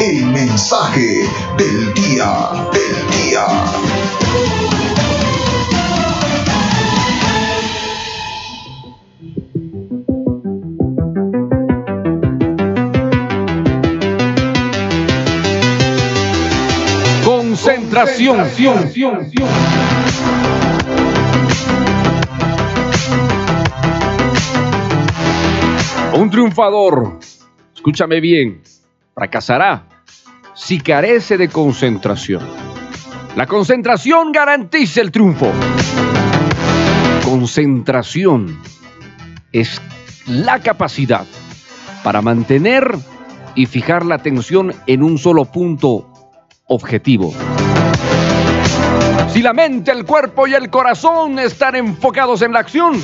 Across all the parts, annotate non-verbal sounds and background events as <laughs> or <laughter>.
el mensaje del día, del día. Concentración. Un triunfador, escúchame bien, fracasará si carece de concentración. La concentración garantiza el triunfo. Concentración es la capacidad para mantener y fijar la atención en un solo punto objetivo. Si la mente, el cuerpo y el corazón están enfocados en la acción,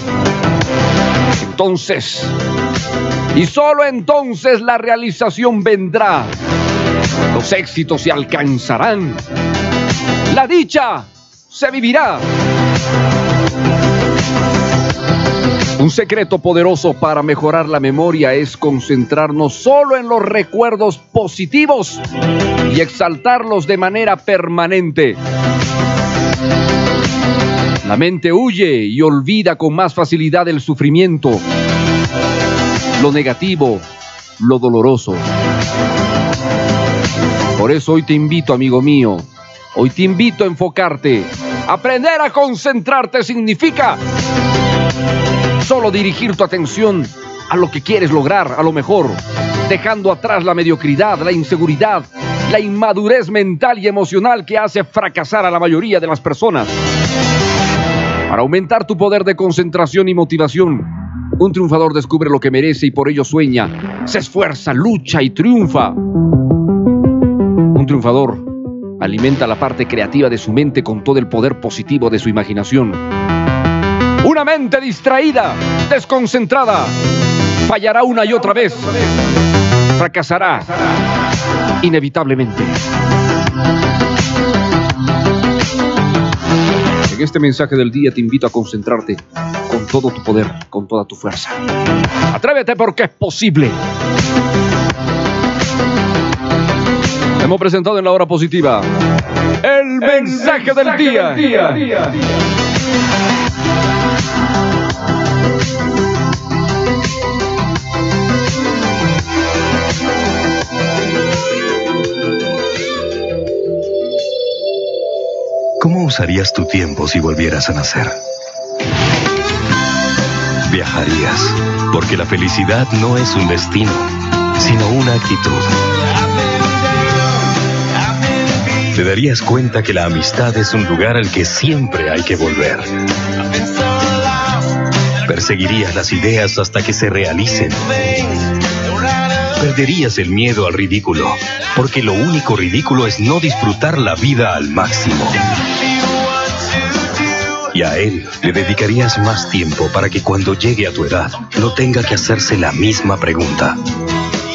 entonces y solo entonces la realización vendrá. Los éxitos se alcanzarán. La dicha se vivirá. Un secreto poderoso para mejorar la memoria es concentrarnos solo en los recuerdos positivos y exaltarlos de manera permanente. La mente huye y olvida con más facilidad el sufrimiento lo negativo, lo doloroso. Por eso hoy te invito, amigo mío, hoy te invito a enfocarte. Aprender a concentrarte significa solo dirigir tu atención a lo que quieres lograr, a lo mejor, dejando atrás la mediocridad, la inseguridad, la inmadurez mental y emocional que hace fracasar a la mayoría de las personas. Para aumentar tu poder de concentración y motivación, un triunfador descubre lo que merece y por ello sueña, se esfuerza, lucha y triunfa. Un triunfador alimenta la parte creativa de su mente con todo el poder positivo de su imaginación. Una mente distraída, desconcentrada, fallará una y otra vez. Fracasará inevitablemente. En este mensaje del día te invito a concentrarte con todo tu poder, con toda tu fuerza. Atrévete porque es posible. Hemos presentado en la hora positiva el, mensaje, del, día. ¿Cómo usarías tu tiempo si volvieras a nacer? Viajarías, porque la felicidad no es un destino, sino una actitud. Te darías cuenta que la amistad es un lugar al que siempre hay que volver. Perseguirías las ideas hasta que se realicen. Perderías el miedo al ridículo, porque lo único ridículo es no disfrutar la vida al máximo. Y a él le dedicarías más tiempo para que cuando llegue a tu edad no tenga que hacerse la misma pregunta.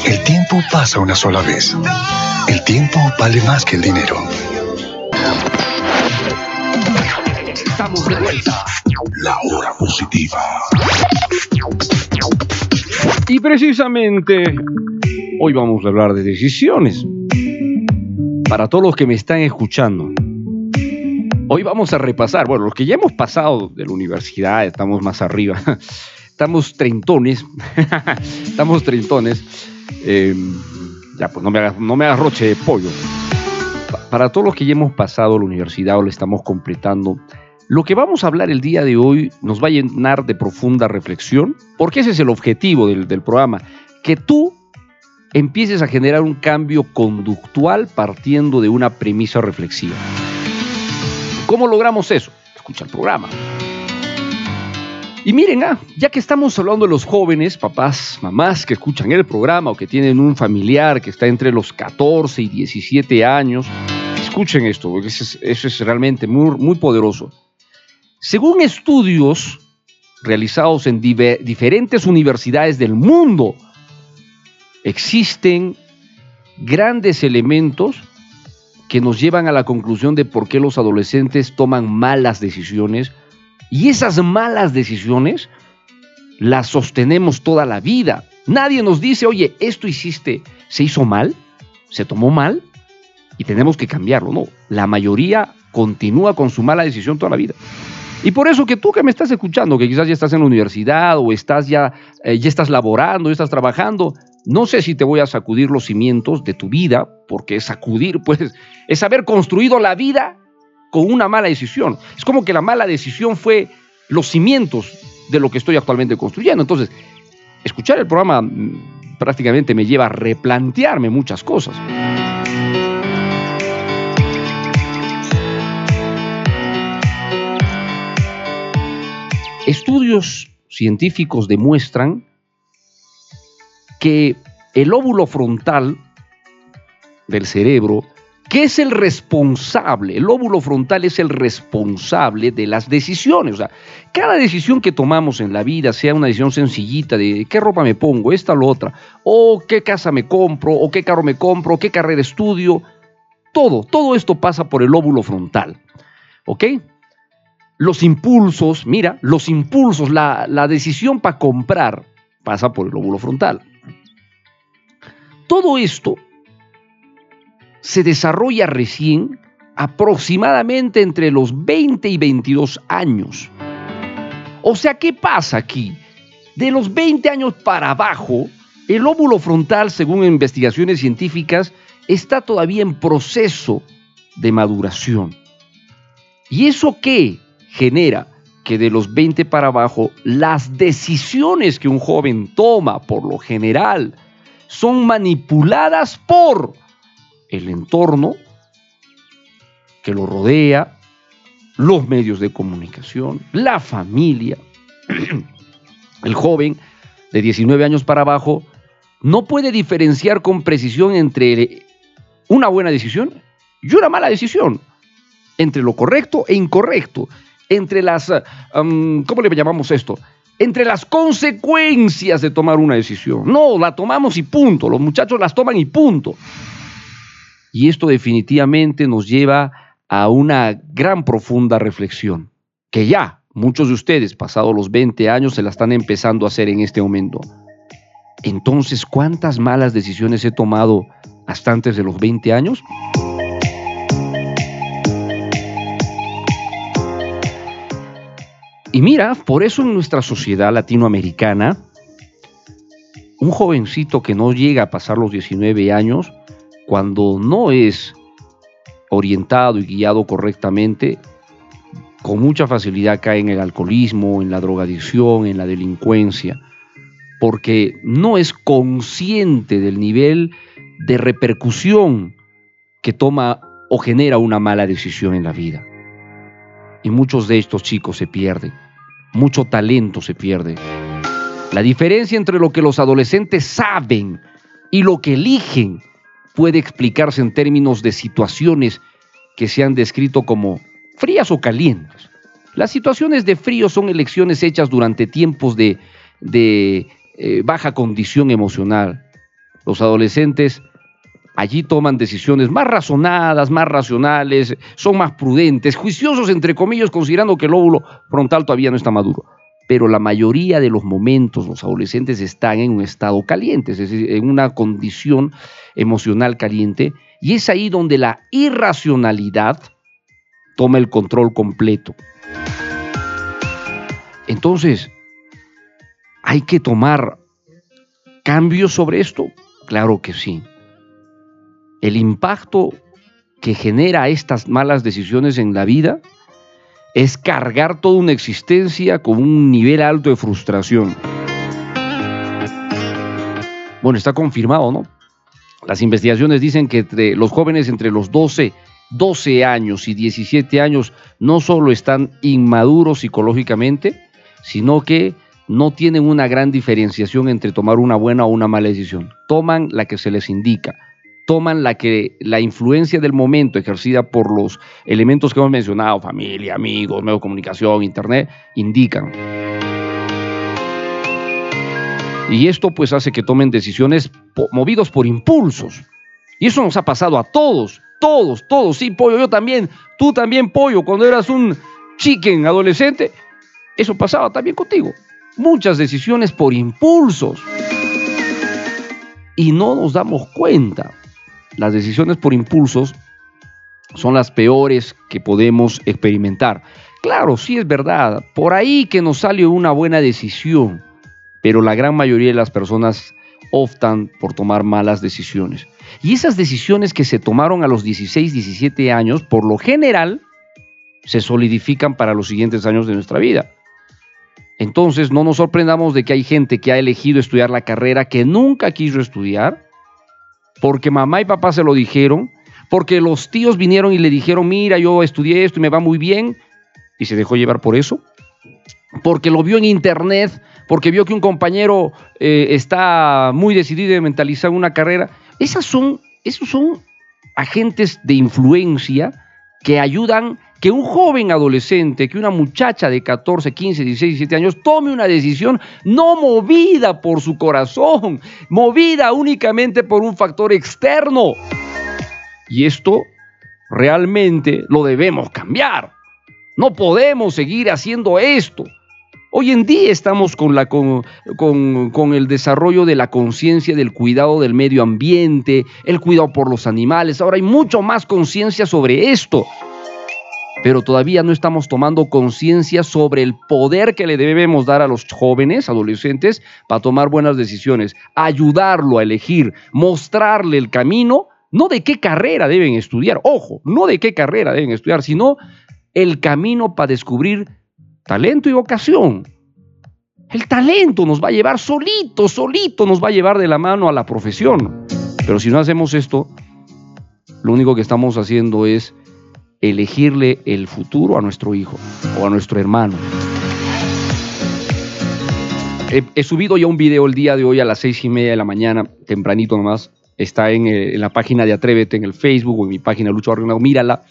El tiempo pasa una sola vez. El tiempo vale más que el dinero. Estamos de vuelta. La hora positiva. Y precisamente hoy vamos a hablar de decisiones. Para todos los que me están escuchando, hoy vamos a repasar, bueno, los que ya hemos pasado de la universidad, estamos más arriba, <laughs> estamos treintones, <laughs> estamos treintones, eh, ya pues no me hagas, no roche de pollo. Para todos los que ya hemos pasado la universidad o lo estamos completando, lo que vamos a hablar el día de hoy nos va a llenar de profunda reflexión, porque ese es el objetivo del, del programa, que tú empieces a generar un cambio conductual partiendo de una premisa reflexiva. ¿Cómo logramos eso? Escucha el programa. Y miren, ah, ya que estamos hablando de los jóvenes, papás, mamás que escuchan el programa o que tienen un familiar que está entre los 14 y 17 años, Escuchen esto, porque eso es, realmente muy, muy poderoso. Según estudios realizados en diferentes universidades del mundo, existen grandes elementos que nos llevan a la conclusión de por qué los adolescentes toman malas decisiones y esas malas decisiones las sostenemos toda la vida. Nadie nos dice, oye, esto hiciste, se hizo mal, se tomó mal y tenemos que cambiarlo. No, la mayoría continúa con su mala decisión toda la vida. Y por eso que tú que me estás escuchando, que quizás ya estás en la universidad o estás ya, eh, ya estás laborando, ya estás trabajando, no sé si te voy a sacudir los cimientos de tu vida, porque sacudir, <laughs> pues, es haber construido la vida con una mala decisión. Es como que la mala decisión fue los cimientos de lo que estoy actualmente construyendo. Entonces, escuchar el programa mm, prácticamente me lleva a replantearme muchas cosas. Estudios científicos demuestran que el óvulo frontal del cerebro, que es el responsable, el óvulo frontal es el responsable de las decisiones. O sea, cada decisión que tomamos en la vida, sea una decisión sencillita de qué ropa me pongo, esta o la otra, o qué casa me compro, o qué carro me compro, qué carrera estudio, todo, todo esto pasa por el óvulo frontal. ¿Ok? Los impulsos, mira, los impulsos, la, decisión para comprar pasa por el óvulo frontal. Todo esto se desarrolla recién aproximadamente entre los 20 y 22 años. O sea, ¿qué pasa aquí? De los 20 años para abajo, el óvulo frontal, según investigaciones científicas, está todavía en proceso de maduración. ¿Y eso qué genera? Que de los 20 para abajo, las decisiones que un joven toma, por lo general, son manipuladas por el entorno que lo rodea, los medios de comunicación, la familia. <clears throat> El joven de 19 años para abajo no puede diferenciar con precisión entre una buena decisión y una mala decisión, entre lo correcto e incorrecto, entre las, um, ¿cómo le llamamos esto? entre las consecuencias de tomar una decisión. No, la tomamos y punto. Los muchachos las toman y punto. Y esto definitivamente nos lleva a una gran profunda reflexión, que ya muchos de ustedes, pasados los 20 años, se la están empezando a hacer en este momento. Entonces, ¿cuántas malas decisiones he tomado hasta antes de los 20 años? Y mira, por eso en nuestra sociedad latinoamericana, un jovencito que no llega a pasar los 19 años, cuando no es orientado y guiado correctamente, con mucha facilidad cae en el alcoholismo, en la drogadicción, en la delincuencia, porque no es consciente del nivel de repercusión que toma o genera una mala decisión en la vida. Y muchos de estos chicos se pierden. Mucho talento se pierde. La diferencia entre lo que los adolescentes saben y lo que eligen puede explicarse en términos de situaciones que se han descrito como frías o calientes. Las situaciones de frío son elecciones hechas durante tiempos de, eh, baja condición emocional. Los adolescentes Allí toman decisiones más razonadas, más racionales, son más prudentes, juiciosos entre comillas, considerando que el óvulo frontal todavía no está maduro. Pero la mayoría de los momentos los adolescentes están en un estado caliente, es decir, en una condición emocional caliente, y es ahí donde la irracionalidad toma el control completo. Entonces, ¿hay que tomar cambios sobre esto? Claro que sí el impacto que genera estas malas decisiones en la vida es cargar toda una existencia con un nivel alto de frustración. Bueno, está confirmado, ¿no? Las investigaciones dicen que entre los jóvenes entre los 12, 12 años y 17 años no solo están inmaduros psicológicamente, sino que no tienen una gran diferenciación entre tomar una buena o una mala decisión. Toman la que se les indica toman la que la influencia del momento ejercida por los elementos que hemos mencionado, familia, amigos, medios de comunicación, internet, indican. Y esto pues hace que tomen decisiones movidos por impulsos. Y eso nos ha pasado a todos, todos, todos. Sí, pollo, yo también, tú también, pollo, cuando eras un chicken adolescente, eso pasaba también contigo. Muchas decisiones por impulsos. Y no nos damos cuenta. Las decisiones por impulsos son las peores que podemos experimentar. Claro, sí es verdad. Por ahí que nos sale una buena decisión pero la gran mayoría de las personas optan por tomar malas decisiones. Y esas decisiones que se tomaron a los 16, 17 años, por lo general, se solidifican para los siguientes años de nuestra vida. Entonces, no nos sorprendamos de que hay gente que ha elegido estudiar la carrera que nunca quiso estudiar, porque mamá y papá se lo dijeron, porque los tíos vinieron y le dijeron, mira, yo estudié esto y me va muy bien, y se dejó llevar por eso, porque lo vio en internet porque vio que un compañero eh, está muy decidido en mentalizar una carrera. Esas son, esos son agentes de influencia que ayudan que un joven adolescente, que una muchacha de 14, 15, 16, 17 años tome una decisión no movida por su corazón, movida únicamente por un factor externo. Y esto realmente lo debemos cambiar. No podemos seguir haciendo esto. Hoy en día estamos con, el desarrollo de la conciencia del cuidado del medio ambiente, el cuidado por los animales. Ahora hay mucho más conciencia sobre esto. Pero todavía no estamos tomando conciencia sobre el poder que le debemos dar a los jóvenes, adolescentes, para tomar buenas decisiones, ayudarlo a elegir, mostrarle el camino, no de qué carrera deben estudiar, ojo, no de qué carrera deben estudiar, sino el camino para descubrir talento y vocación. El talento nos va a llevar solito, solito nos va a llevar de la mano a la profesión. Pero si no hacemos esto, lo único que estamos haciendo es elegirle el futuro a nuestro hijo o a nuestro hermano. He, subido ya un video el día de hoy a las seis y media de la mañana, tempranito nomás. Está en, eh, la página de Atrévete en el Facebook o en mi página Lucho Barrio Mírala.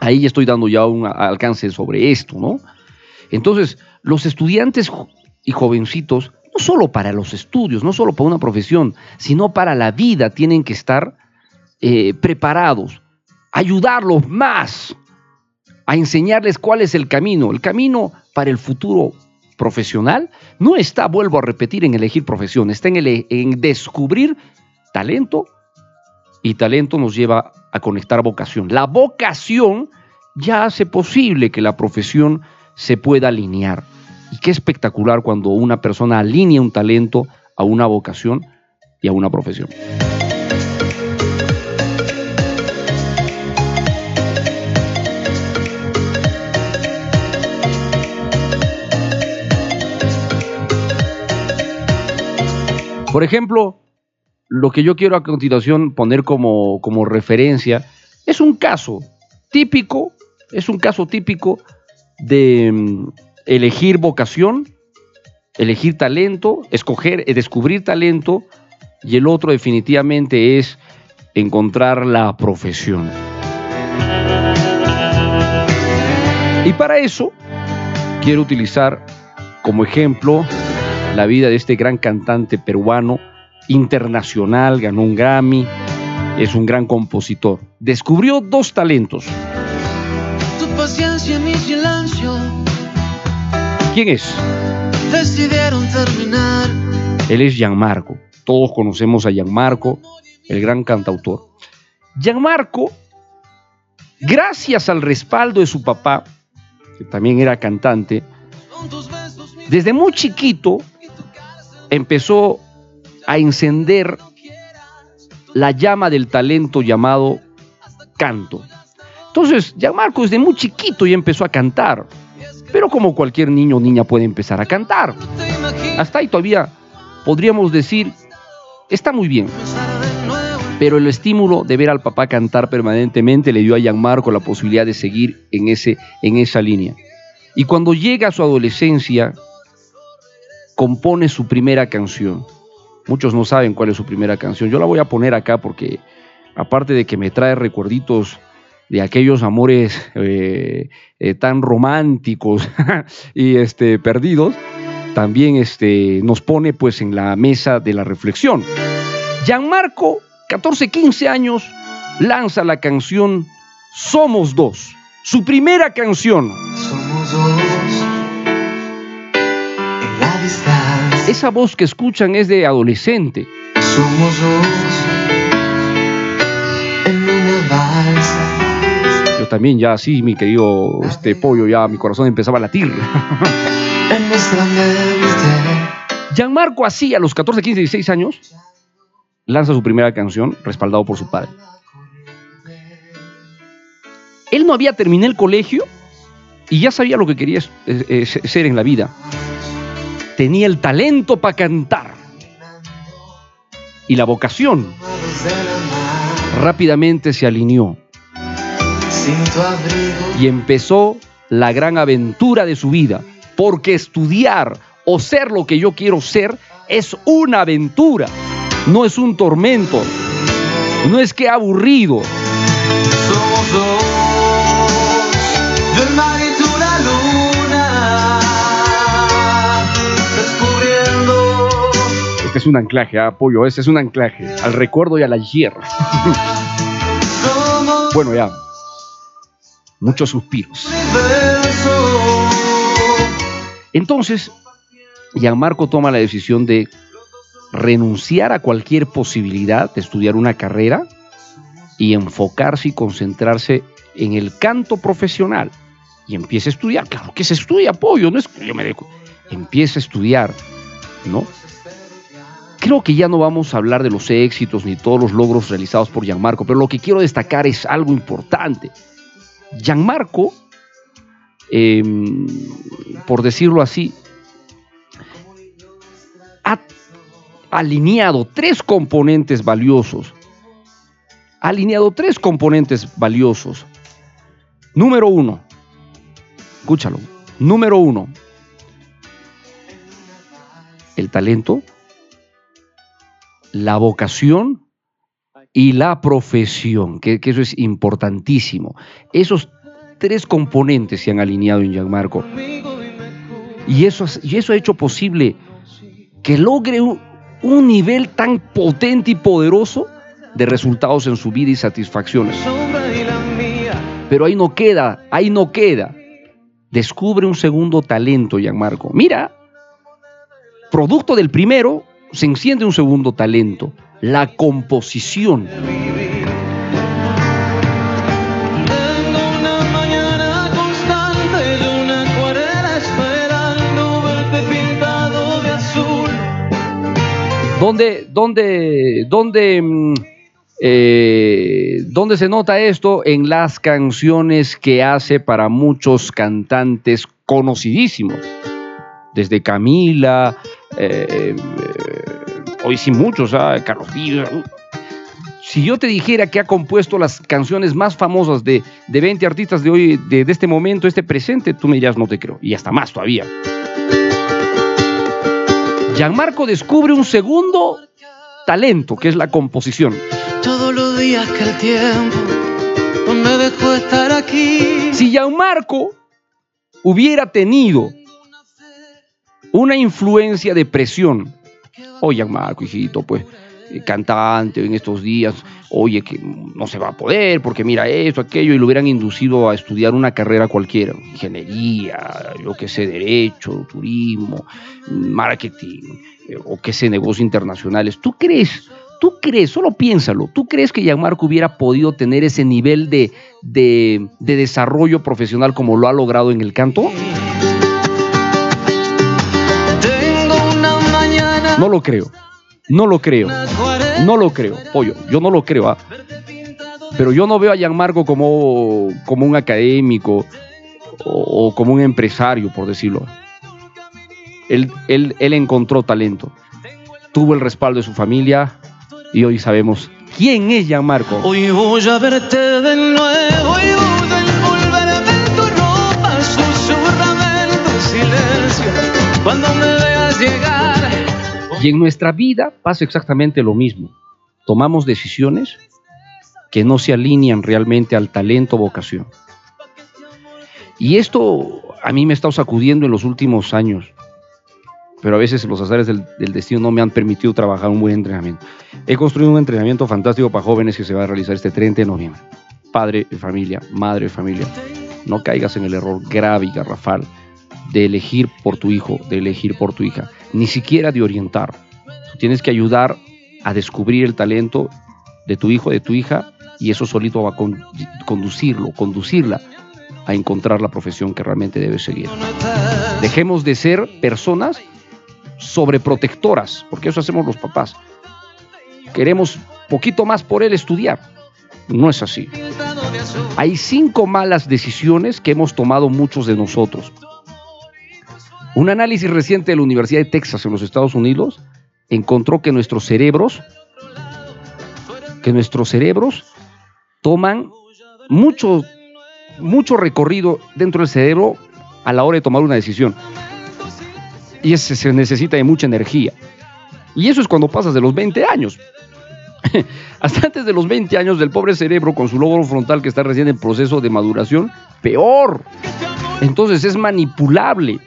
Ahí estoy dando ya un alcance sobre esto, ¿no? Entonces, los estudiantes y jovencitos, no solo para los estudios, no solo para una profesión, sino para la vida, tienen que estar eh, preparados, ayudarlos más a enseñarles cuál es el camino. El camino para el futuro profesional no está, vuelvo a repetir, en elegir profesión, está en, en descubrir talento y talento nos lleva a conectar vocación. La vocación ya hace posible que la profesión se pueda alinear. Y qué espectacular cuando una persona alinea un talento a una vocación y a una profesión. Por ejemplo, lo que yo quiero a continuación poner como, como referencia es un caso típico, es un caso típico de mm, elegir vocación, elegir talento, escoger, eh, descubrir talento, y el otro definitivamente es encontrar la profesión. Y para eso quiero utilizar como ejemplo la vida de este gran cantante peruano internacional, ganó un Grammy, es un gran compositor. Descubrió dos talentos. Paciencia, mi silencio. ¿Quién es? Decidieron terminar. Él es Gianmarco. Todos conocemos a Gianmarco, el gran cantautor. Gianmarco, gracias al respaldo de su papá, que también era cantante, desde muy chiquito empezó a encender la llama del talento llamado canto. Entonces, ya Marco desde muy chiquito ya empezó a cantar, pero como cualquier niño o niña puede empezar a cantar. Hasta ahí todavía podríamos decir, está muy bien. Pero el estímulo de ver al papá cantar permanentemente le dio a Gianmarco la posibilidad de seguir en, ese, en esa línea. Y cuando llega a su adolescencia, compone su primera canción. Muchos no saben cuál es su primera canción. Yo la voy a poner acá porque aparte de que me trae recuerditos de aquellos amores eh, eh, tan románticos <laughs> y este, perdidos, también este, nos pone pues en la mesa de la reflexión. Gianmarco, 14, 15 años, lanza la canción Somos Dos, su primera canción. Somos dos en la distancia. Esa voz que escuchan es de adolescente. Somos dos en una balsa. También ya así, mi querido este pollo, ya mi corazón empezaba a latir. Gianmarco así a los 14, 15, 16 años lanza su primera canción respaldado por su padre. Él no había terminado el colegio y ya sabía lo que quería eh, eh, ser en la vida. Tenía el talento para cantar y la vocación. Rápidamente se alineó y empezó la gran aventura de su vida, porque estudiar o ser lo que yo quiero ser es una aventura no es un tormento, no es que aburrido. Somos dos, el mar y tú la luna, descubriendo. Este es un anclaje, ¿ah, apoyo, este es un anclaje al recuerdo y a la hierra. bueno, ya. Muchos suspiros. Entonces, Gianmarco toma la decisión de renunciar a cualquier posibilidad de estudiar una carrera y enfocarse y concentrarse en el canto profesional. Y empieza a estudiar. Claro que se estudia apoyo, no es yo me dejo. Empieza a estudiar, ¿no? Creo que ya no vamos a hablar de los éxitos ni todos los logros realizados por Gianmarco, pero lo que quiero destacar es algo importante. Gianmarco, em, por decirlo así, ha alineado tres componentes valiosos. Alineado tres componentes valiosos. Número uno, escúchalo. Número uno, el talento, la vocación y la profesión, que, eso es importantísimo. Esos tres componentes se han alineado en Gianmarco. Y eso, y eso ha hecho posible que logre un, un nivel tan potente y poderoso de resultados en su vida y satisfacciones. Pero ahí no queda, ahí no queda. Descubre un segundo talento, Gianmarco. Mira, producto del primero, se enciende un segundo talento, la composición. ¿Dónde, dónde, dónde, mm, eh, dónde se nota esto? En las canciones que hace para muchos cantantes conocidísimos. Desde Camila, eh, eh, hoy sí muchos, ¿ah? Carlos Si yo te dijera que ha compuesto las canciones más famosas de, de 20 artistas de hoy, de, de este momento, este presente, tú me dirás, no te creo. Y hasta más todavía. Gianmarco descubre un segundo talento, que es la composición. Todos los días que el tiempo me dejó estar aquí. Si Gianmarco hubiera tenido una influencia de presión, oye Gianmarco, hijito, pues eh, cantante en estos días, oye, que no se va a poder porque mira esto, aquello, y lo hubieran inducido a estudiar una carrera cualquiera, ingeniería, yo qué sé, derecho, turismo, marketing, eh, o qué sé, negocios internacionales. ¿Tú crees? ¿Tú crees, solo piénsalo, ¿tú crees que Gianmarco hubiera podido tener ese nivel de, de desarrollo profesional como lo ha logrado en el canto? No lo creo. No lo creo. No lo creo. Pollo, yo no lo creo. ¿ah? Pero yo no veo a Gianmarco como, como un académico o, como un empresario, por decirlo. Él, él, él encontró talento. Tuvo el respaldo de su familia y hoy sabemos quién es Gianmarco. Hoy voy a verte Y en nuestra vida pasa exactamente lo mismo. Tomamos decisiones que no se alinean realmente al talento vocación. Y esto a mí me ha estado sacudiendo en los últimos años, pero a veces los azares del, del, destino no me han permitido trabajar un buen entrenamiento. He construido un entrenamiento fantástico para jóvenes que se va a realizar este 30 de noviembre. Padre de familia, madre de familia, no caigas en el error grave y garrafal de elegir por tu hijo, de elegir por tu hija, ni siquiera de orientar. Tienes que ayudar a descubrir el talento de tu hijo, de tu hija, y eso solito va a conducirlo, conducirla a encontrar la profesión que realmente debe seguir. Dejemos de ser personas sobreprotectoras, porque eso hacemos los papás. Queremos poquito más por él estudiar. No es así. Hay cinco malas decisiones que hemos tomado muchos de nosotros. Un análisis reciente de la Universidad de Texas en los Estados Unidos encontró que nuestros cerebros, que nuestros cerebros toman mucho, mucho recorrido dentro del cerebro a la hora de tomar una decisión. Y ese se necesita de mucha energía. Y eso es cuando pasas de los 20 años. <laughs> Hasta antes de los 20 años del pobre cerebro con su lóbulo frontal que está recién en proceso de maduración, peor. Entonces es manipulable.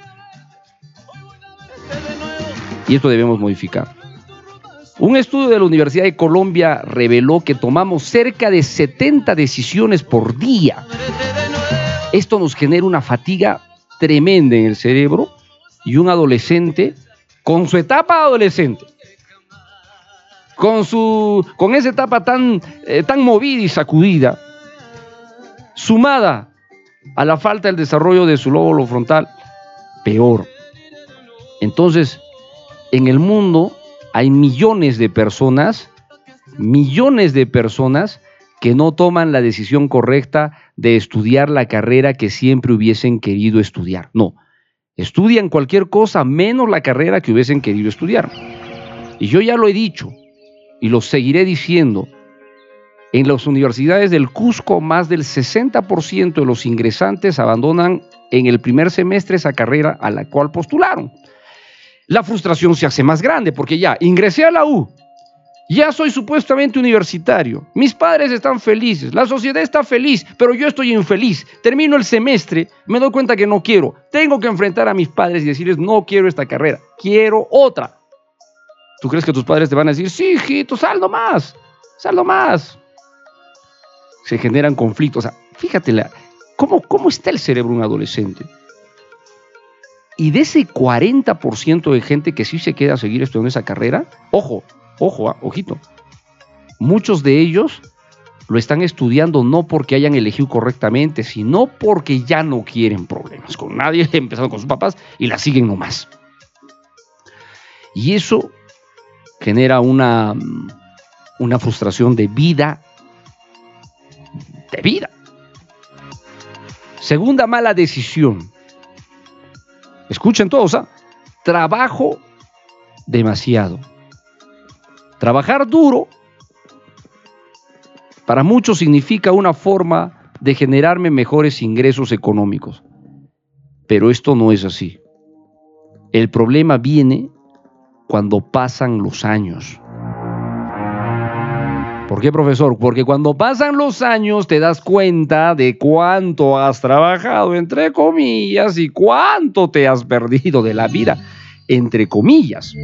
Y esto debemos modificar. Un estudio de la Universidad de Colombia reveló que tomamos cerca de 70 decisiones por día. Esto nos genera una fatiga tremenda en el cerebro y un adolescente con su etapa adolescente, con, su, con esa etapa tan, eh, tan movida y sacudida, sumada a la falta del desarrollo de su lóbulo frontal, peor. Entonces, en el mundo hay millones de personas, millones de personas que no toman la decisión correcta de estudiar la carrera que siempre hubiesen querido estudiar. No, estudian cualquier cosa menos la carrera que hubiesen querido estudiar. Y yo ya lo he dicho y lo seguiré diciendo. En las universidades del Cusco, más del 60% de los ingresantes abandonan en el primer semestre esa carrera a la cual postularon la frustración se hace más grande porque ya ingresé a la U, ya soy supuestamente universitario, mis padres están felices, la sociedad está feliz, pero yo estoy infeliz. Termino el semestre, me doy cuenta que no quiero, tengo que enfrentar a mis padres y decirles, no quiero esta carrera, quiero otra. ¿Tú crees que tus padres te van a decir, sí, hijito, saldo más, saldo más? Se generan conflictos. O sea, fíjate, ¿cómo, ¿cómo está el cerebro de un adolescente? Y de ese 40% de gente que sí se queda a seguir estudiando esa carrera, ojo, ojo, ah, ojito, muchos de ellos lo están estudiando no porque hayan elegido correctamente, sino porque ya no quieren problemas con nadie, <laughs> empezando con sus papás y la siguen nomás. Y eso genera una, una frustración de vida, de vida. Segunda mala decisión, escuchen todos, ¿ah? trabajo demasiado. Trabajar duro para muchos significa una forma de generarme mejores ingresos económicos. Pero esto no es así. El problema viene cuando pasan los años. ¿Por qué, profesor? Porque cuando pasan los años te das cuenta de cuánto has trabajado, entre comillas, y cuánto te has perdido de la vida, entre comillas.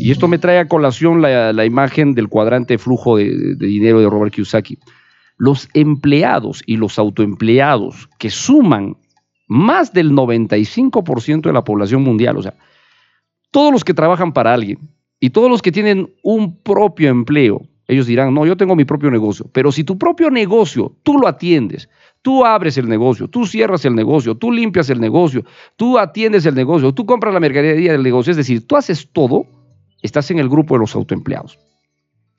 Y esto me trae a colación la, imagen del cuadrante flujo de, de dinero de Robert Kiyosaki. Los empleados y los autoempleados que suman más del 95% de la población mundial, o sea, todos los que trabajan para alguien, y todos los que tienen un propio empleo, ellos dirán, no, yo tengo mi propio negocio. Pero si tu propio negocio, tú lo atiendes, tú abres el negocio, tú cierras el negocio, tú limpias el negocio, tú atiendes el negocio, tú compras la mercadería del negocio, es decir, tú haces todo, estás en el grupo de los autoempleados.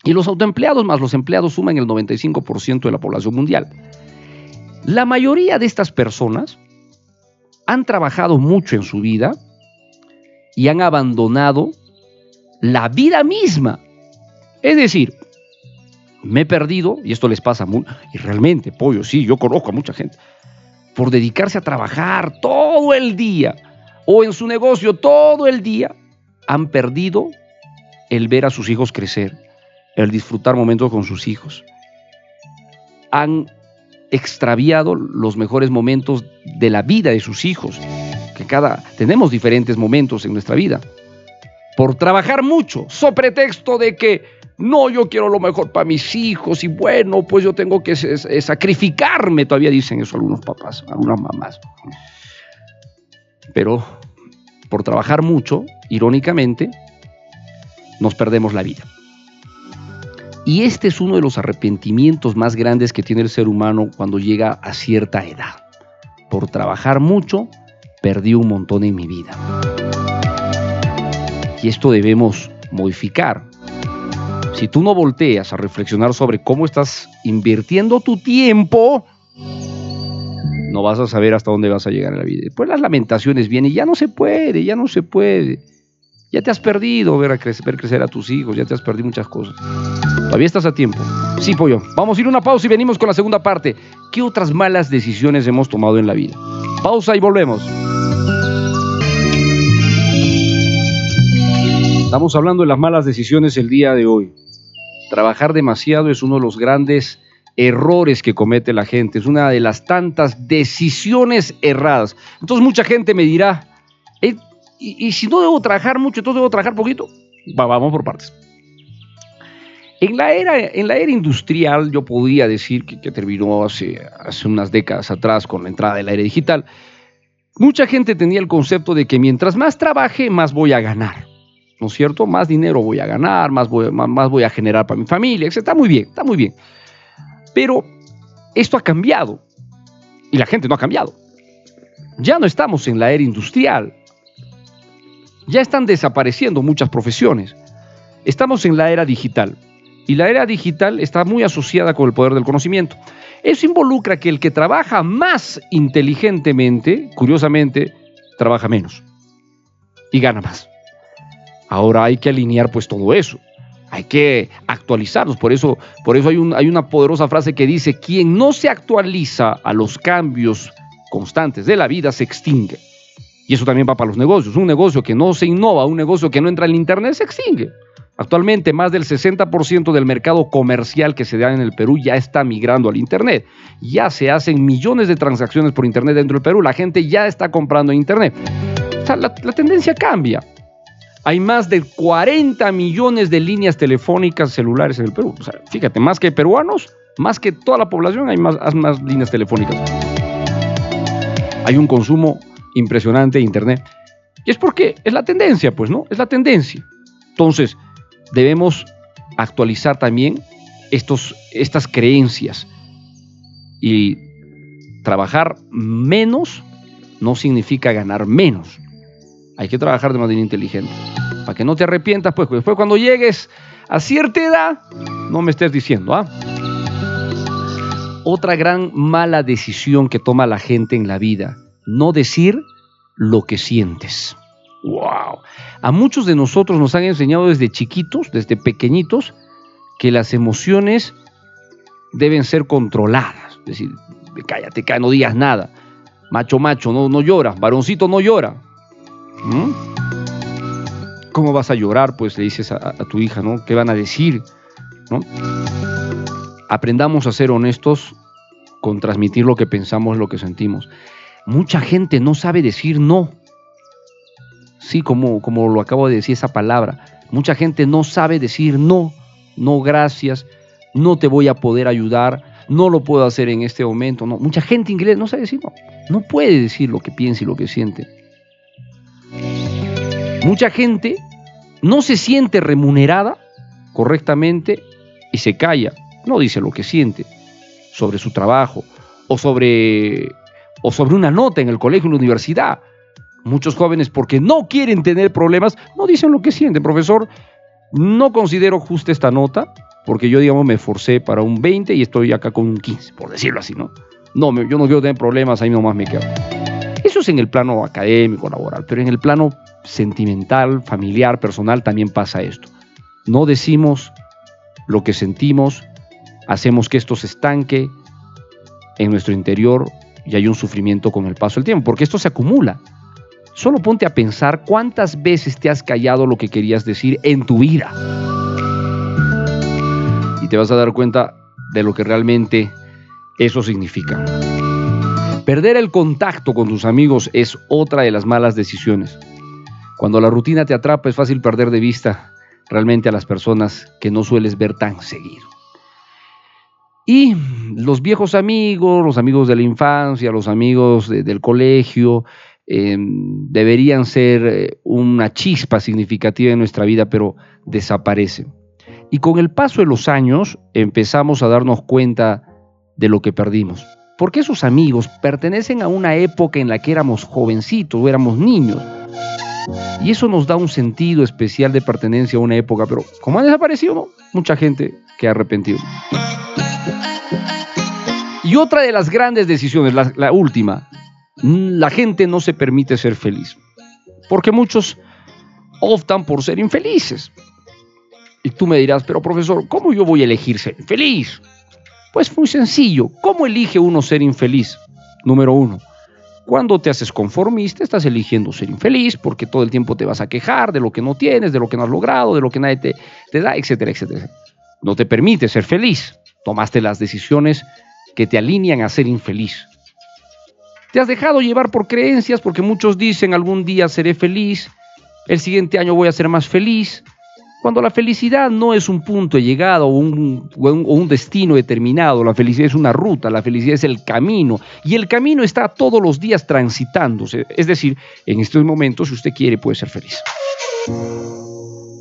Y los autoempleados más los empleados suman el 95% de la población mundial. La mayoría de estas personas han trabajado mucho en su vida y han abandonado la vida misma. Es decir, me he perdido, y esto les pasa muy, y realmente, pollo, sí, yo conozco a mucha gente, por dedicarse a trabajar todo el día o en su negocio todo el día, han perdido el ver a sus hijos crecer, el disfrutar momentos con sus hijos. Han extraviado los mejores momentos de la vida de sus hijos, que cada tenemos diferentes momentos en nuestra vida. Por trabajar mucho, so pretexto de que no, yo quiero lo mejor para mis hijos y bueno, pues yo tengo que sacrificarme, todavía dicen eso algunos papás, algunas mamás. Pero por trabajar mucho, irónicamente, nos perdemos la vida. Y este es uno de los arrepentimientos más grandes que tiene el ser humano cuando llega a cierta edad. Por trabajar mucho, perdí un montón en mi vida. Y esto debemos modificar. Si tú no volteas a reflexionar sobre cómo estás invirtiendo tu tiempo, no vas a saber hasta dónde vas a llegar en la vida. Después las lamentaciones vienen y ya no se puede, ya no se puede. Ya te has perdido ver, a crecer, ver crecer a tus hijos, ya te has perdido muchas cosas. Todavía estás a tiempo. Sí, pollo. Vamos a ir a una pausa y venimos con la segunda parte. ¿Qué otras malas decisiones hemos tomado en la vida? Pausa y volvemos. Estamos hablando de las malas decisiones el día de hoy. Trabajar demasiado es uno de los grandes errores que comete la gente, es una de las tantas decisiones erradas. Entonces mucha gente me dirá, y, si no debo trabajar mucho, entonces debo trabajar poquito. vamos por partes. En la, era, en la era industrial, yo podría decir que, terminó hace unas décadas atrás con la entrada de la era digital, mucha gente tenía el concepto de que mientras más trabaje, más voy a ganar. ¿No es cierto? Más dinero voy a ganar, más voy, más voy a generar para mi familia, etc. Está muy bien, está muy bien. Pero esto ha cambiado y la gente no ha cambiado. Ya no estamos en la era industrial, ya están desapareciendo muchas profesiones. Estamos en la era digital y la era digital está muy asociada con el poder del conocimiento. Eso involucra que el que trabaja más inteligentemente, curiosamente, trabaja menos y gana más. Ahora hay que alinear pues todo eso. Hay que actualizarnos. Por eso, por eso hay, una poderosa frase que dice, quien no se actualiza a los cambios constantes de la vida se extingue. Y eso también va para los negocios. Un negocio que no se innova, un negocio que no entra en Internet, se extingue. Actualmente más del 60% del mercado comercial que se da en el Perú ya está migrando al Internet. Ya se hacen millones de transacciones por Internet dentro del Perú. La gente ya está comprando Internet. O sea, la, tendencia cambia. Hay más de 40 millones de líneas telefónicas celulares en el Perú. O sea, fíjate, más que peruanos, más que toda la población, hay más, más líneas telefónicas. Hay un consumo impresionante de Internet. Y es porque es la tendencia, pues, ¿no? Es la tendencia. Entonces, debemos actualizar también estos, estas creencias. Y trabajar menos no significa ganar menos. Hay que trabajar de manera inteligente. Para que no te arrepientas, pues, después cuando llegues a cierta edad, no me estés diciendo, ¿ah? Otra gran mala decisión que toma la gente en la vida no decir lo que sientes. ¡Wow! A muchos de nosotros nos han enseñado desde chiquitos, desde pequeñitos, que las emociones deben ser controladas. Es decir, cállate, cállate, no digas nada. Macho, macho, no, no llora. Varoncito, no llora. ¿Cómo vas a llorar? Pues le dices a, a, tu hija, ¿no? ¿Qué van a decir? ¿No? Aprendamos a ser honestos con transmitir lo que pensamos, lo que sentimos. Mucha gente no sabe decir no. Sí, como, como lo acabo de decir esa palabra. Mucha gente no sabe decir no, no gracias, no te voy a poder ayudar, no lo puedo hacer en este momento. No. Mucha gente inglés no sabe decir no. No puede decir lo que piensa y lo que siente. Mucha gente no se siente remunerada correctamente y se calla. No dice lo que siente sobre su trabajo o sobre o sobre una nota en el colegio o la universidad. Muchos jóvenes, porque no quieren tener problemas, no dicen lo que sienten. Profesor, no considero justa esta nota, porque yo, digamos, me forcé para un 20 y estoy acá con un 15, por decirlo así, ¿no? No, yo no quiero tener problemas, ahí nomás me quedo. Eso es en el plano académico, laboral, pero en el plano sentimental, familiar, personal, también pasa esto. No decimos lo que sentimos, hacemos que esto se estanque en nuestro interior y hay un sufrimiento con el paso del tiempo, porque esto se acumula. Solo ponte a pensar cuántas veces te has callado lo que querías decir en tu vida. y te vas a dar cuenta de lo que realmente eso significa. Perder el contacto con tus amigos es otra de las malas decisiones. Cuando la rutina te atrapa es fácil perder de vista realmente a las personas que no sueles ver tan seguido. Y los viejos amigos, los amigos de la infancia, los amigos del colegio, em, deberían ser eh, una chispa significativa en nuestra vida, pero desaparecen. Y con el paso de los años empezamos a darnos cuenta de lo que perdimos. Porque esos amigos pertenecen a una época en la que éramos jovencitos o éramos niños. Y eso nos da un sentido especial de pertenencia a una época, pero como han desaparecido, mucha gente que ha arrepentido. Y otra de las grandes decisiones, la, última, la gente no se permite ser feliz, porque muchos optan por ser infelices. Y tú me dirás, pero profesor, ¿cómo yo voy a elegir ser feliz? Pues muy sencillo, ¿cómo elige uno ser infeliz? Número uno, cuando te haces conformista, estás eligiendo ser infeliz porque todo el tiempo te vas a quejar de lo que no tienes, de lo que no has logrado, de lo que nadie te, te da, etcétera, etcétera. No te permite ser feliz. Tomaste las decisiones que te alinean a ser infeliz. Te has dejado llevar por creencias porque muchos dicen algún día seré feliz, el siguiente año voy a ser más feliz, cuando la felicidad no es un punto de llegada o un, destino determinado, la felicidad es una ruta, la felicidad es el camino y el camino está todos los días transitándose. Es decir, en estos momentos, si usted quiere, puede ser feliz.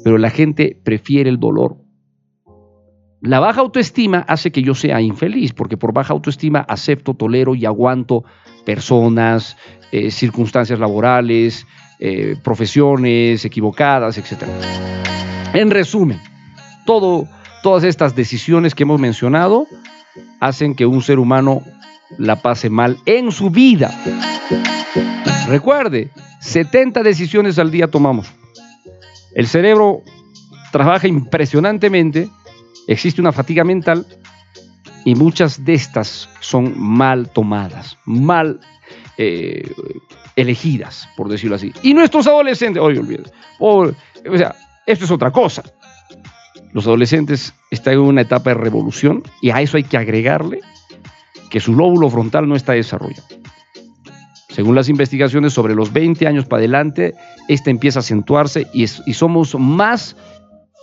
Pero la gente prefiere el dolor la baja autoestima hace que yo sea infeliz, porque por baja autoestima acepto, tolero y aguanto personas, eh, circunstancias laborales, eh, profesiones equivocadas, etc. En resumen, todas estas decisiones que hemos mencionado hacen que un ser humano la pase mal en su vida. Recuerde, 70 decisiones al día tomamos. El cerebro trabaja impresionantemente existe una fatiga mental y muchas de estas son mal tomadas, mal eh, elegidas, por decirlo así. Y nuestros adolescentes, oye, olvídate, o sea, esto es otra cosa. Los adolescentes están en una etapa de revolución y a eso hay que agregarle que su lóbulo frontal no está desarrollado. Según las investigaciones, sobre los 20 años para adelante, esta empieza a acentuarse y, somos más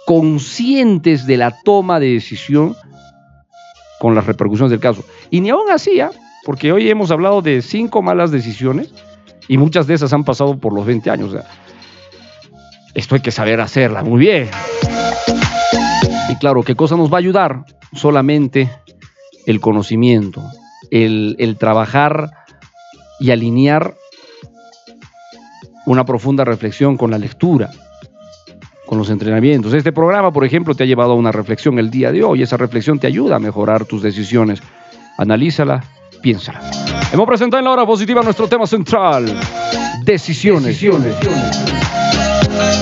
conscientes de la toma de decisión con las repercusiones del caso. Y ni aún así, ¿ah? porque hoy hemos hablado de cinco malas decisiones y muchas de esas han pasado por los 20 años. Esto hay que saber hacerla muy bien. Y claro, ¿qué cosa nos va a ayudar? Solamente el conocimiento, el, el trabajar y alinear una profunda reflexión con la lectura, con los entrenamientos. Este programa, por ejemplo, te ha llevado a una reflexión el día de hoy. Esa reflexión te ayuda a mejorar tus decisiones. Analízala, piénsala. Hemos presentado en la hora positiva nuestro tema central. Decisiones. Decisiones. Con el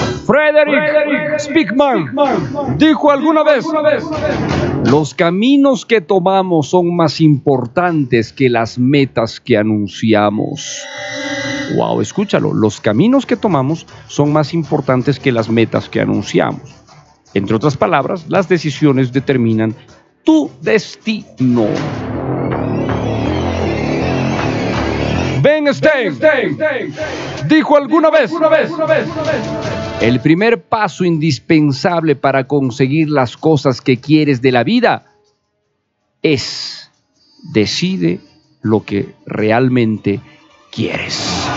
Frederick Spickman dijo alguna vez, los caminos que tomamos son más importantes que las metas que anunciamos. Wow, escúchalo, los caminos que tomamos son más importantes que las metas que anunciamos. Entre otras palabras, las decisiones determinan tu destino. Ben Stein dijo alguna vez, el primer paso indispensable para conseguir las cosas que quieres de la vida es decide lo que realmente quieres.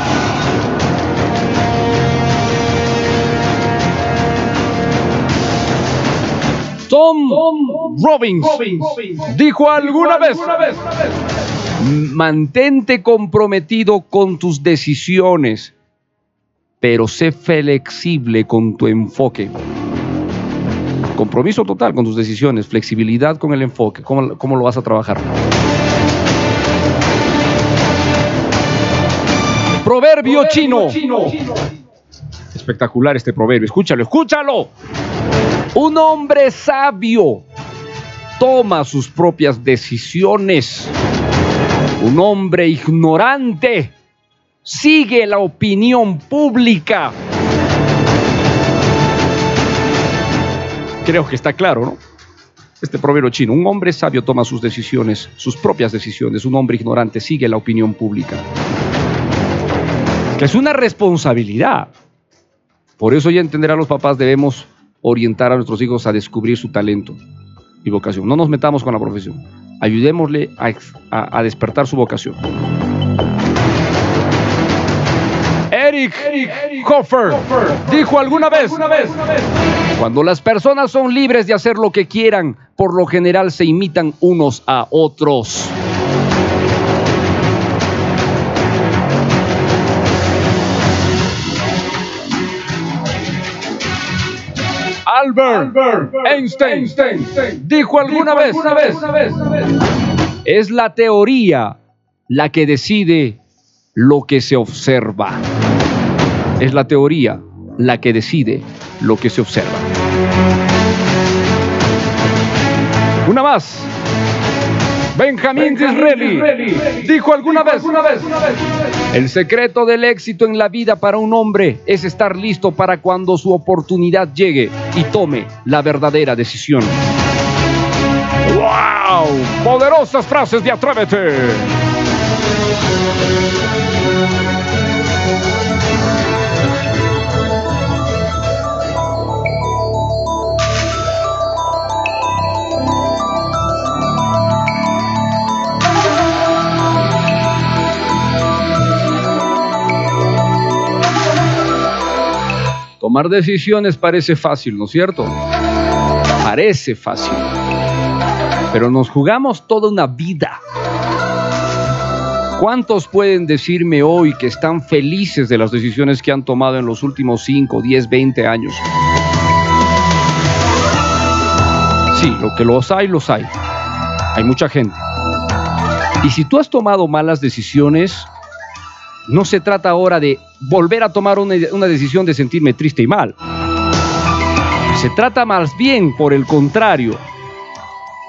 Tom Robbins dijo alguna vez, mantente comprometido con tus decisiones pero sé flexible con tu enfoque. Compromiso total con tus decisiones, flexibilidad con el enfoque, cómo, cómo lo vas a trabajar. Proverbio, chino. Espectacular este proverbio, escúchalo, escúchalo. Un hombre sabio toma sus propias decisiones. Un hombre ignorante sigue la opinión pública. Creo que está claro, ¿no? Este proverbio chino, un hombre sabio toma sus decisiones, sus propias decisiones, un hombre ignorante sigue la opinión pública. Que es una responsabilidad. Por eso ya entender a los papás debemos orientar a nuestros hijos a descubrir su talento y vocación. No nos metamos con la profesión. Ayudémosle a despertar su vocación. Eric, Hoffer dijo alguna vez, cuando las personas son libres de hacer lo que quieran, por lo general se imitan unos a otros. Albert, Einstein, dijo alguna, vez, es la teoría la que decide lo que se observa. Es la teoría la que decide lo que se observa. Una más. Benjamín Disraeli dijo alguna vez, el secreto del éxito en la vida para un hombre es estar listo para cuando su oportunidad llegue y tome la verdadera decisión. ¡Wow! Poderosas frases de Atrévete. Tomar decisiones parece fácil, ¿no es cierto? Parece fácil. Pero nos jugamos toda una vida. ¿Cuántos pueden decirme hoy que están felices de las decisiones que han tomado en los últimos 5, 10, 20 años? Sí, lo que los hay, los hay. Hay mucha gente. Y si tú has tomado malas decisiones, no se trata ahora de volver a tomar una, una, decisión de sentirme triste y mal. Se trata más bien, por el contrario,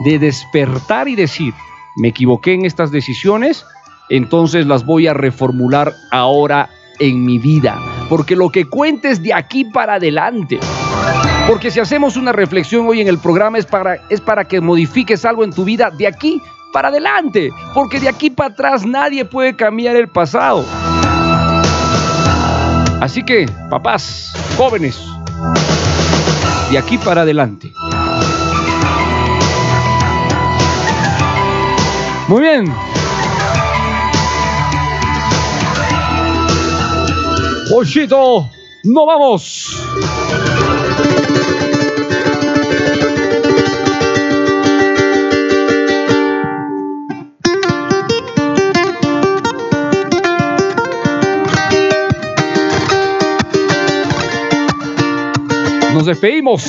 de despertar y decir, me equivoqué en estas decisiones, entonces las voy a reformular ahora en mi vida. Porque lo que cuente es de aquí para adelante. Porque si hacemos una reflexión hoy en el programa es para, es para que modifiques algo en tu vida de aquí para adelante. Porque de aquí para atrás nadie puede cambiar el pasado. Así que, papás, jóvenes, de aquí para adelante. Muy bien. Pochito, no vamos. Nos despedimos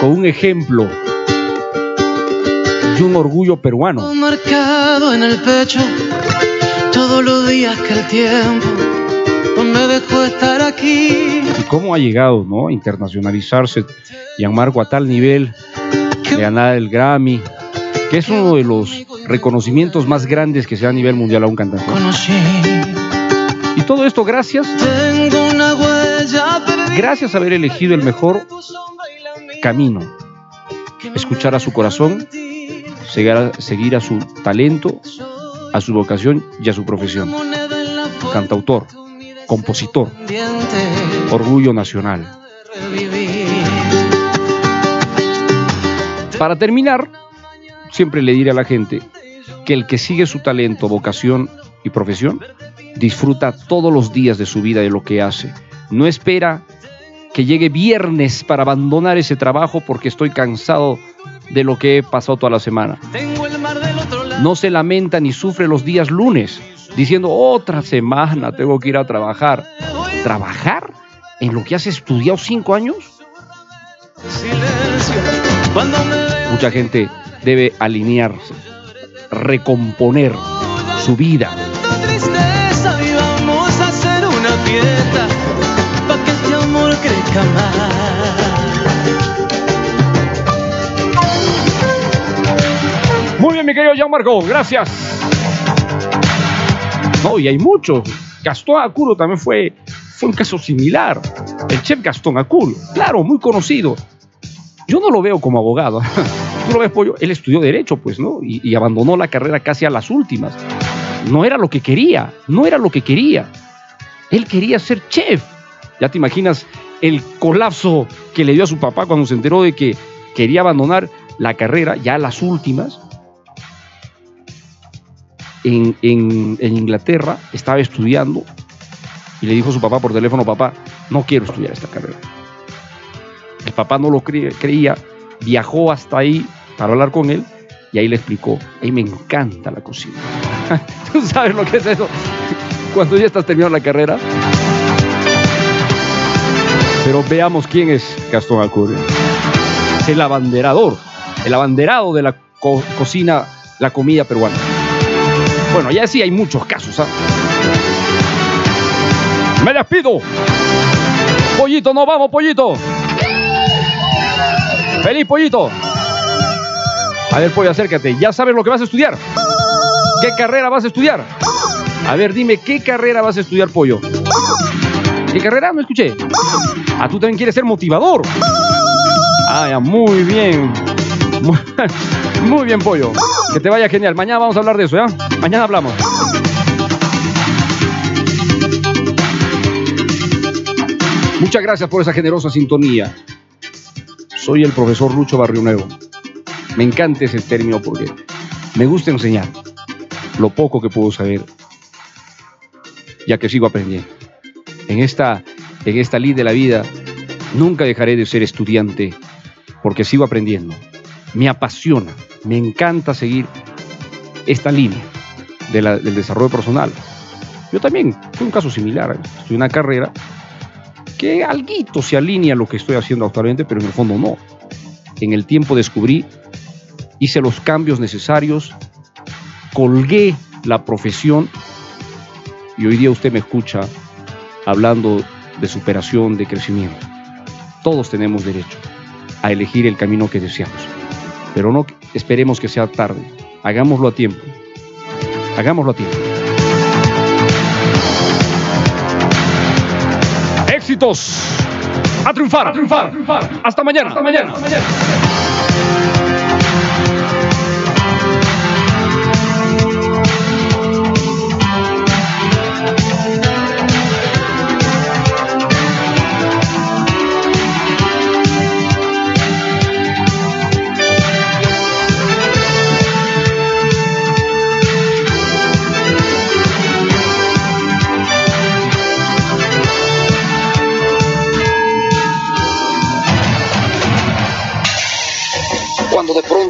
con un ejemplo y un orgullo peruano. Marcado en el pecho todos los días que el tiempo me dejó estar aquí. Y cómo ha llegado, ¿no? A internacionalizarse Gianmarco a tal nivel de ganar el Grammy, que es uno de los reconocimientos más grandes que se da a nivel mundial a un cantante. Conocí. Y todo esto gracias, gracias a haber elegido el mejor camino, escuchar a su corazón, seguir a, seguir a su talento, a su vocación y a su profesión. Cantautor, compositor, orgullo nacional. Para terminar, siempre le diré a la gente que el que sigue su talento, vocación y profesión, disfruta todos los días de su vida de lo que hace. No espera que llegue viernes para abandonar ese trabajo porque estoy cansado de lo que he pasado toda la semana. No se lamenta ni sufre los días lunes diciendo otra semana tengo que ir a trabajar. ¿Trabajar en lo que has estudiado cinco años? Mucha gente debe alinearse, recomponer su vida. Muy bien, mi querido Gianmarco, gracias. No, y hay muchos. Gastón Aculo también fue, fue un caso similar. El chef Gastón Aculo, claro, muy conocido. Yo no lo veo como abogado. <laughs> Tú lo ves, Pollo, él estudió Derecho, pues, ¿no? Y abandonó la carrera casi a las últimas. No era lo que quería, no era lo que quería. Él quería ser chef. Ya te imaginas el colapso que le dio a su papá cuando se enteró de que quería abandonar la carrera ya las últimas. En, en- Inglaterra estaba estudiando y le dijo a su papá por teléfono, papá, no quiero estudiar esta carrera. El papá no lo cre- creía, viajó hasta ahí para hablar con él y ahí le explicó, ahí me encanta la cocina. <laughs> ¿Tú sabes lo que es eso? <laughs> Cuando ya estás terminando la carrera. Pero veamos quién es Gastón Acurio. Es el abanderador, el abanderado de la co- cocina, la comida peruana. Bueno, ya sí hay muchos casos. ¿ah? Me despido. Pollito, no vamos, pollito. Feliz pollito. A ver, pollo, acércate. ¿Ya sabes lo que vas a estudiar? ¿Qué carrera vas a estudiar? A ver, dime, ¿qué carrera vas a estudiar, pollo? ¿Qué carrera? No escuché. Ah, tú también quieres ser motivador. Ah, ya, muy bien. <laughs> Muy, bien, pollo. Que te vaya genial. Mañana vamos a hablar de eso, ¿ya? Mañana hablamos. Muchas gracias por esa generosa sintonía. Soy el profesor Lucho Barrio Nuevo. Me encanta ese término porque me gusta enseñar lo poco que puedo saber, ya que sigo aprendiendo. En esta, en esta lid de la vida, nunca dejaré de ser estudiante porque sigo aprendiendo. Me apasiona, me encanta seguir esta línea de la- del desarrollo personal. Yo también fue un caso similar. Estudié una carrera que alguito se alinea a lo que estoy haciendo actualmente, pero en el fondo no. En el tiempo descubrí, hice los cambios necesarios, colgué la profesión y hoy día usted me escucha hablando de superación, de crecimiento. Todos tenemos derecho a elegir el camino que deseamos, pero no esperemos que sea tarde. Hagámoslo a tiempo. Hagámoslo a tiempo. Éxitos. A triunfar, a triunfar, a triunfar. Hasta mañana. Hasta mañana. Hasta mañana. Cuando de pronto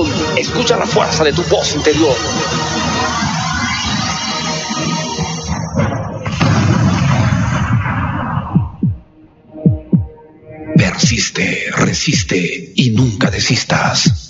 Escucha la fuerza de tu voz interior. Persiste, resiste y nunca desistas.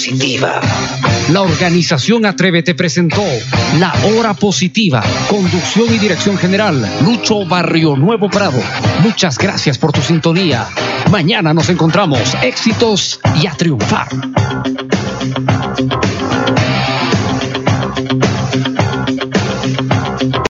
La organización Atrévete presentó La Hora Positiva, conducción y dirección general, Lucho Barrio Nuevo Prado. Muchas gracias por tu sintonía. Mañana nos encontramos. Éxitos y a triunfar.